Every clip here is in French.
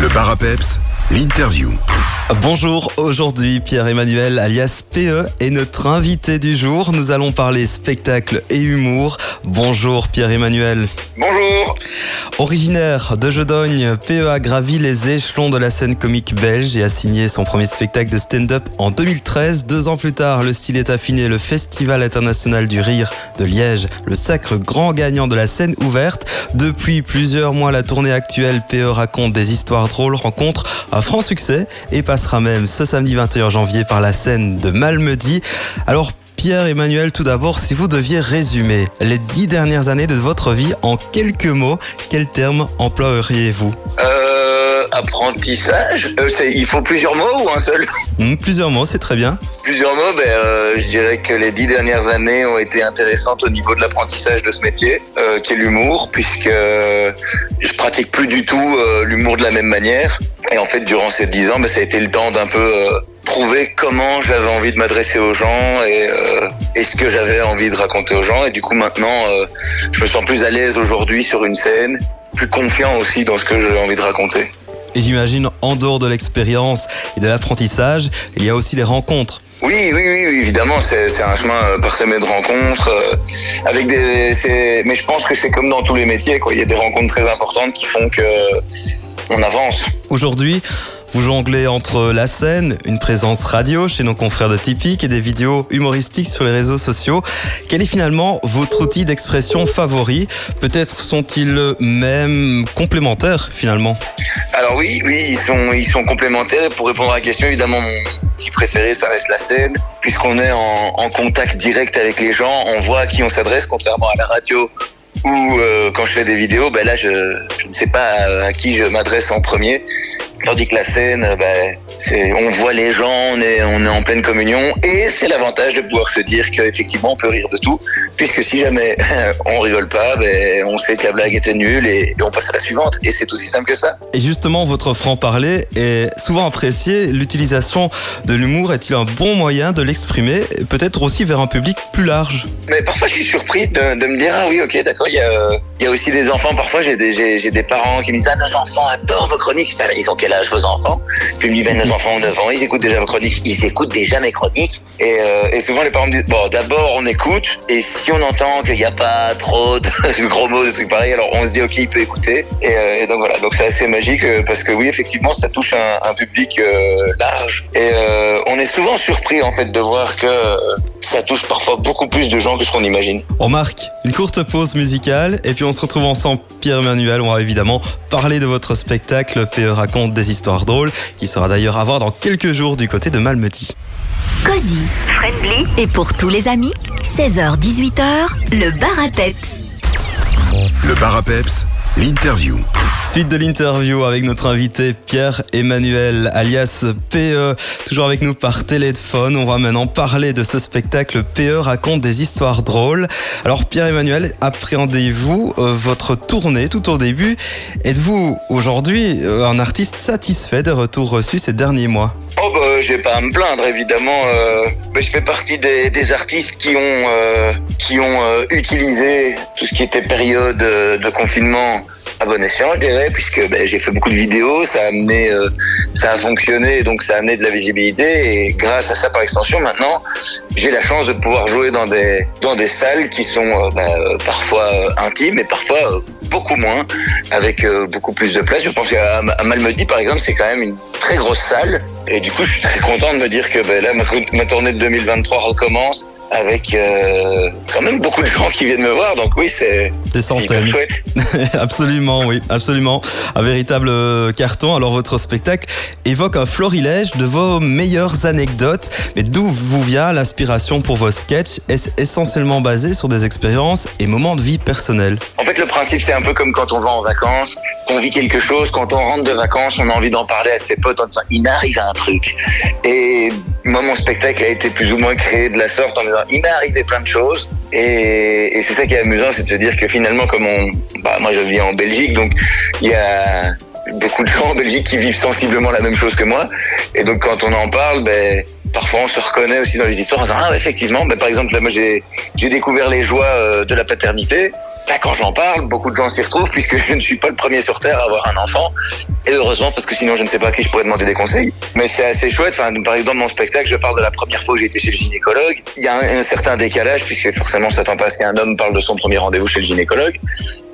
Le bar à peps, l'interview. Bonjour, aujourd'hui Pierre-Emmanuel alias PE est notre invité du jour. Nous allons parler spectacle et humour. Bonjour Pierre-Emmanuel. Bonjour. Originaire de Jedogne, PE a gravi les échelons de la scène comique belge et a signé son premier spectacle de stand-up en 2013. Deux ans plus tard, le style est affiné. Le Festival international du rire de Liège, le sacre grand gagnant de la scène ouverte. Depuis plusieurs mois, la tournée actuelle PE raconte des histoires drôles, rencontre un franc succès et passera même ce samedi 21 janvier par la scène de Malmedy. Alors Pierre-Emmanuel, tout d'abord, si vous deviez résumer les dix dernières années de votre vie en quelques mots, quel terme emploieriez-vous? Euh, apprentissage. Euh, c'est- il faut plusieurs mots ou un seul? Hmm, Plusieurs mots, c'est très bien. Plusieurs mots. Ben, euh, je dirais que les dix dernières années ont été intéressantes au niveau de l'apprentissage de ce métier, euh, qui est l'humour, puisque je pratique plus du tout l'humour de la même manière. Et en fait, durant ces dix ans, ben, ça a été le temps d'un peu trouver comment j'avais envie de m'adresser aux gens et, euh, et ce que j'avais envie de raconter aux gens. Et du coup, maintenant, euh, je me sens plus à l'aise aujourd'hui sur une scène, plus confiant aussi dans ce que j'ai envie de raconter. Et j'imagine, en dehors de l'expérience et de l'apprentissage, il y a aussi les rencontres. Oui, oui, oui, évidemment, c'est un chemin euh, parsemé de rencontres, euh, avec des, mais je pense que c'est comme dans tous les métiers, quoi. Il y a des rencontres très importantes qui font que on avance. Aujourd'hui, vous jonglez entre la scène, une présence radio chez nos confrères de Typique et des vidéos humoristiques sur les réseaux sociaux. Quel est finalement votre outil d'expression favori? Peut-être sont-ils même complémentaires finalement? Alors oui, oui, ils sont, complémentaires. Et pour répondre à la question, évidemment, mon petit préféré, ça reste la scène, puisqu'on est en contact direct avec les gens, on voit à qui on s'adresse, contrairement à la radio. Ou euh, quand je fais des vidéos, ben là, je, je ne sais pas à, à qui je m'adresse en premier. Tandis que la scène, euh, ben, c'est, on voit les gens, on est, on est en pleine communion, et c'est l'avantage de pouvoir se dire qu'effectivement, on peut rire de tout, puisque si jamais on rigole pas, ben, on sait que la blague était nulle et, et on passe à la suivante. Et c'est aussi simple que ça. Et justement, votre franc-parler est souvent apprécié. L'utilisation de l'humour est-il un bon moyen de l'exprimer, peut-être aussi vers un public plus large? Mais parfois, je suis surpris de, de me dire ah oui, ok, d'accord. Il y a, aussi des enfants. Parfois, j'ai des, parents qui me disent ah nos enfants adorent vos chroniques. Ils ont quel âge vos enfants? Puis ils me disent ben nos enfants ont 9 ans, ils écoutent déjà vos chroniques. Ils écoutent déjà mes chroniques. Et, euh, et souvent, les parents me disent bon, d'abord on écoute. Et si on entend qu'il n'y a pas trop de gros mots, de trucs pareils, alors on se dit ok, il peut écouter. Et, euh, donc voilà. Donc c'est assez magique euh, parce que oui, effectivement, ça touche un, public large. Et on est souvent surpris en fait de voir que ça touche parfois beaucoup plus de gens que ce qu'on imagine. On marque une courte pause musicale et puis on se retrouve ensemble, Pierre-Emmanuel. On va évidemment parler de votre spectacle PE raconte des histoires drôles qui sera d'ailleurs à voir dans quelques jours du côté de Malmedy. Cosy, friendly et pour tous les amis, 16h-18h, le bar à peps. Le bar à peps, l'interview. Suite de l'interview avec notre invité Pierre-Emmanuel alias PE, toujours avec nous par téléphone. On va maintenant parler de ce spectacle PE raconte des histoires drôles. Alors Pierre-Emmanuel, appréhendez-vous euh, votre tournée tout au début? Êtes-vous aujourd'hui euh, un artiste satisfait des retours reçus ces derniers mois? Oh bah, j'ai pas à me plaindre évidemment. Euh, mais je fais partie des, artistes qui ont euh, qui ont euh, utilisé tout ce qui était période de confinement à bon escient, je dirais, puisque ben, j'ai fait beaucoup de vidéos, ça a amené, ça a fonctionné, donc ça a amené de la visibilité et grâce à ça par extension maintenant, j'ai la chance de pouvoir jouer dans des dans des salles qui sont euh, ben, euh, parfois euh, intimes et parfois beaucoup moins, avec beaucoup plus de place. Je pense qu'à Malmedy par exemple, c'est quand même une très grosse salle et du coup, je suis très content de me dire que ben, là, ma tournée de 2023 recommence avec euh, quand même beaucoup de gens qui viennent me voir. Donc oui, c'est Des centaines. absolument, oui, absolument. Un véritable euh, carton. Alors votre spectacle évoque un florilège de vos meilleures anecdotes. Mais d'où vous vient l'inspiration pour vos sketchs? Est-ce essentiellement basé sur des expériences et moments de vie personnels? En fait, le principe, c'est un peu comme quand on va en vacances, qu'on vit quelque chose, quand on rentre de vacances, on a envie d'en parler à ses potes en disant il m'arrive un truc. Et moi, mon spectacle a été plus ou moins créé de la sorte en disant il m'est arrivé plein de choses. Et, c'est ça qui est amusant, c'est de se dire que finalement, comme on, bah, moi, je vis en Belgique, donc il y a beaucoup de gens en Belgique qui vivent sensiblement la même chose que moi. Et donc, quand on en parle, ben, parfois on se reconnaît aussi dans les histoires en disant ah effectivement, ben, par exemple, là, moi j'ai j'ai découvert les joies euh, de la paternité. Là, quand j'en parle, beaucoup de gens s'y retrouvent puisque je ne suis pas le premier sur Terre à avoir un enfant. Et heureusement, parce que sinon, je ne sais pas à qui je pourrais demander des conseils. Mais c'est assez chouette. Enfin, par exemple, mon spectacle, je parle de la première fois que j'ai été chez le gynécologue. Il y a un, certain décalage puisque forcément, on s'attend pas qu'un homme parle de son premier rendez-vous chez le gynécologue.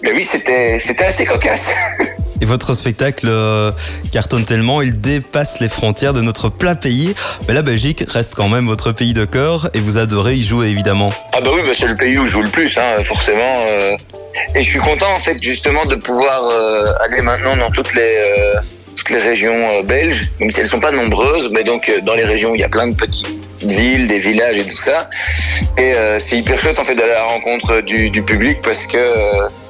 Mais oui, c'était assez cocasse. Et votre spectacle euh, cartonne tellement, il dépasse les frontières de notre plat pays. Mais la Belgique reste quand même votre pays de cœur et vous adorez y jouer évidemment. Ah bah oui, bah c'est le pays où je joue le plus, hein, forcément. euh. Et je suis content en fait justement de pouvoir euh, aller maintenant dans toutes les toutes les régions belges, même si elles sont pas nombreuses, mais donc dans les régions il y a plein de petites villes, des villages et tout ça. Et c'est hyper chouette en fait d'aller à la rencontre du, public parce que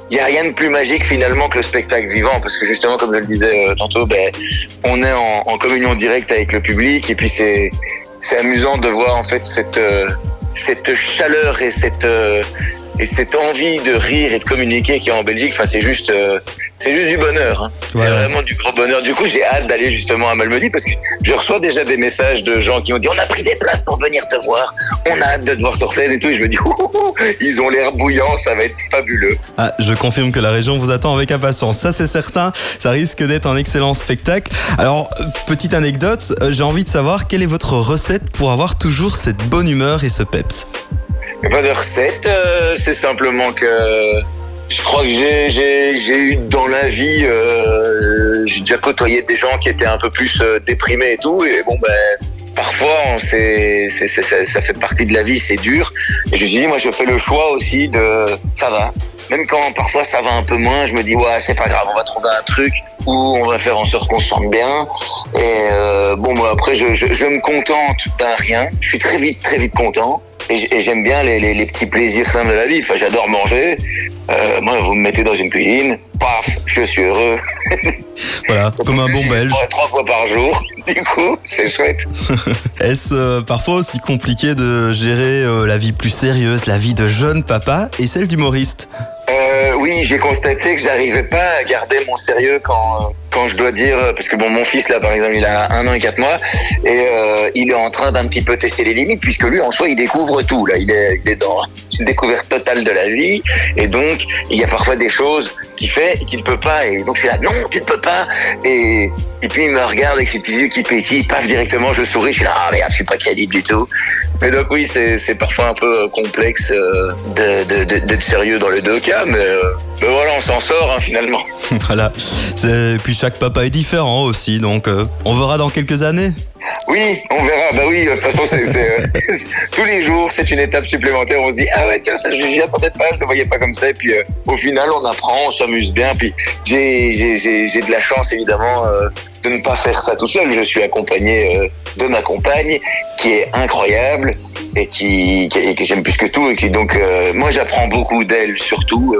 il y a rien de plus magique finalement que le spectacle vivant parce que justement comme je le disais euh, tantôt, ben on est en, en communion directe avec le public et puis c'est c'est amusant de voir en fait cette euh, cette chaleur et cette euh, et cette envie de rire et de communiquer qui est en Belgique, enfin c'est juste euh, c'est juste du bonheur. Hein. C'est vraiment du gros bonheur. Du coup, j'ai hâte d'aller justement à Malmedy parce que je reçois déjà des messages de gens qui m'ont dit on a pris des places pour venir te voir, on a hâte de te voir sur scène et tout. Et je me dis ils ont l'air bouillants, ça va être fabuleux. Ah, je confirme que la région vous attend avec impatience. Ça, c'est certain. Ça risque d'être un excellent spectacle. Alors, petite anecdote, euh, j'ai envie de savoir quelle est votre recette pour avoir toujours cette bonne humeur et ce peps? Il n'y a pas de recette, euh, c'est simplement que je crois que j'ai, eu dans la vie, euh, j'ai déjà côtoyé des gens qui étaient un peu plus euh, déprimés et tout, et bon ben parfois ça, fait partie de la vie, c'est dur. Et je me suis dit, moi je fais le choix aussi de ça va. Même quand parfois ça va un peu moins, je me dis ouais c'est pas grave, on va trouver un truc où on va faire en sorte qu'on se sente bien. Et bon moi après je, je, je me contente d'un rien, je suis très vite très vite content. Et j'aime bien les, les, les petits plaisirs simples de la vie. Enfin, j'adore manger. Euh, moi, vous me mettez dans une cuisine, paf, je suis heureux. Voilà, comme un bon belge. Trois fois par jour. Du coup, c'est chouette. Est-ce euh, parfois aussi compliqué de gérer euh, la vie plus sérieuse, la vie de jeune papa et celle d'humoriste? Euh, oui, j'ai constaté que j'arrivais pas à garder mon sérieux quand quand je dois dire parce que bon mon fils là par exemple il a un an et quatre mois et euh, il est en train d'un petit peu tester les limites puisque lui en soi il découvre tout là. Il est, il est dans une découverte totale de la vie et donc il y a parfois des choses qu'il fait et qu'il ne peut pas et donc je suis là non tu ne peux pas! Et puis il me regarde avec ses petits yeux qui pétillent paf directement je souris je suis là ah merde je suis pas crédible du tout! Mais donc oui, c'est parfois un peu euh, complexe euh, de- de- d'être sérieux dans les deux cas, mais, mais voilà, on s'en sort hein, finalement. Voilà. Et puis chaque papa est différent aussi, donc euh, on verra dans quelques années. Oui, on verra. Bah oui, de toute façon, c'est c'est, euh, tous les jours, c'est une étape supplémentaire. On se dit ah ouais tiens ça je n'y attendais pas, je ne voyais pas comme ça. Et puis euh, au final, on apprend, on s'amuse bien. Puis j'ai j'ai j'ai j'ai de la chance évidemment euh, de ne pas faire ça tout seul. Je suis accompagné de ma compagne qui est incroyable et qui, qui- et que j'aime plus que tout et qui donc moi j'apprends beaucoup d'elle surtout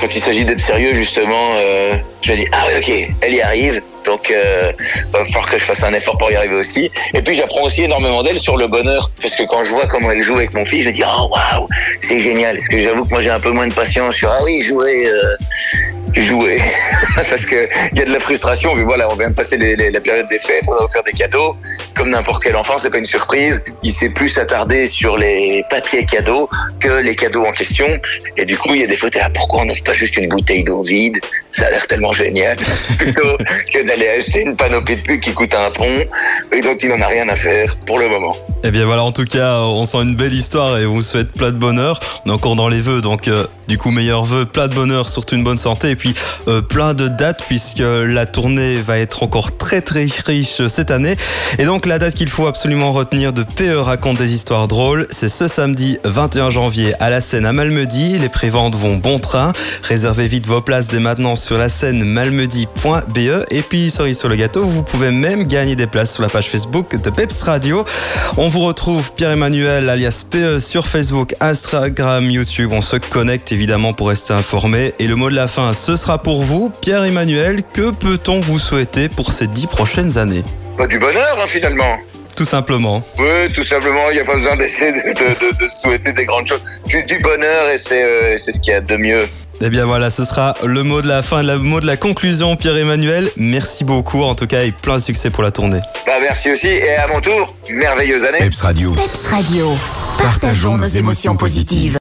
quand il s'agit d'être sérieux justement. euh, je me dis ah ouais ok, elle y arrive. Donc, euh, va falloir que je fasse un effort pour y arriver aussi. Et puis, j'apprends aussi énormément d'elle sur le bonheur. Parce que quand je vois comment elle joue avec mon fils, je me dis, oh waouh, c'est génial. Parce que j'avoue que moi, j'ai un peu moins de patience sur, ah oui, jouer, euh, jouer. Parce que il y a de la frustration. Mais voilà, on vient de passer la période des fêtes, on va faire des cadeaux. Comme n'importe quel enfant, c'est pas une surprise. Il sait plus s'attarder sur les papiers cadeaux que les cadeaux en question. Et du coup, il y a des fois, là, pourquoi on n'offre pas juste une bouteille d'eau vide? Ça a l'air tellement génial. Plutôt que d'aller acheter une panoplie de pub qui coûte un tronc et dont il n'en a rien à faire pour le moment. Eh bien voilà, en tout cas, on sent une belle histoire et on vous souhaite plein de bonheur. On est encore dans les vœux, donc euh, du coup, meilleurs vœux, plein de bonheur, surtout une bonne santé euh, plein de dates puisque la tournée va être encore très très riche cette année. Et donc la date qu'il faut absolument retenir de PE raconte des histoires drôles, c'est ce samedi 21 janvier à la scène à Malmedy. Les préventes vont bon train. Réservez vite vos places dès maintenant sur la scène malmedy.be et puis cerise sur le gâteau, vous pouvez même gagner des places sur la page Facebook de Peps Radio. On vous retrouve Pierre-Emmanuel alias PE sur Facebook, Instagram, YouTube. On se connecte évidemment pour rester informé. Et le mot de la fin, ce sera pour vous. Pierre-Emmanuel, que peut-on vous souhaiter pour ces dix prochaines années Pas du bonheur, hein, finalement. Tout simplement. Oui, tout simplement, il n'y a pas besoin d'essayer de, de, de, de souhaiter des grandes choses. Juste du bonheur et c'est euh, c'est ce qu'il y a de mieux. Eh bien voilà, ce sera le mot de la fin, le mot de la conclusion, Pierre-Emmanuel. Merci beaucoup en tout cas et plein de succès pour la tournée. Bah, merci aussi et à mon tour, merveilleuse année. Peps Radio. Peps Radio. Partageons nos émotions positives.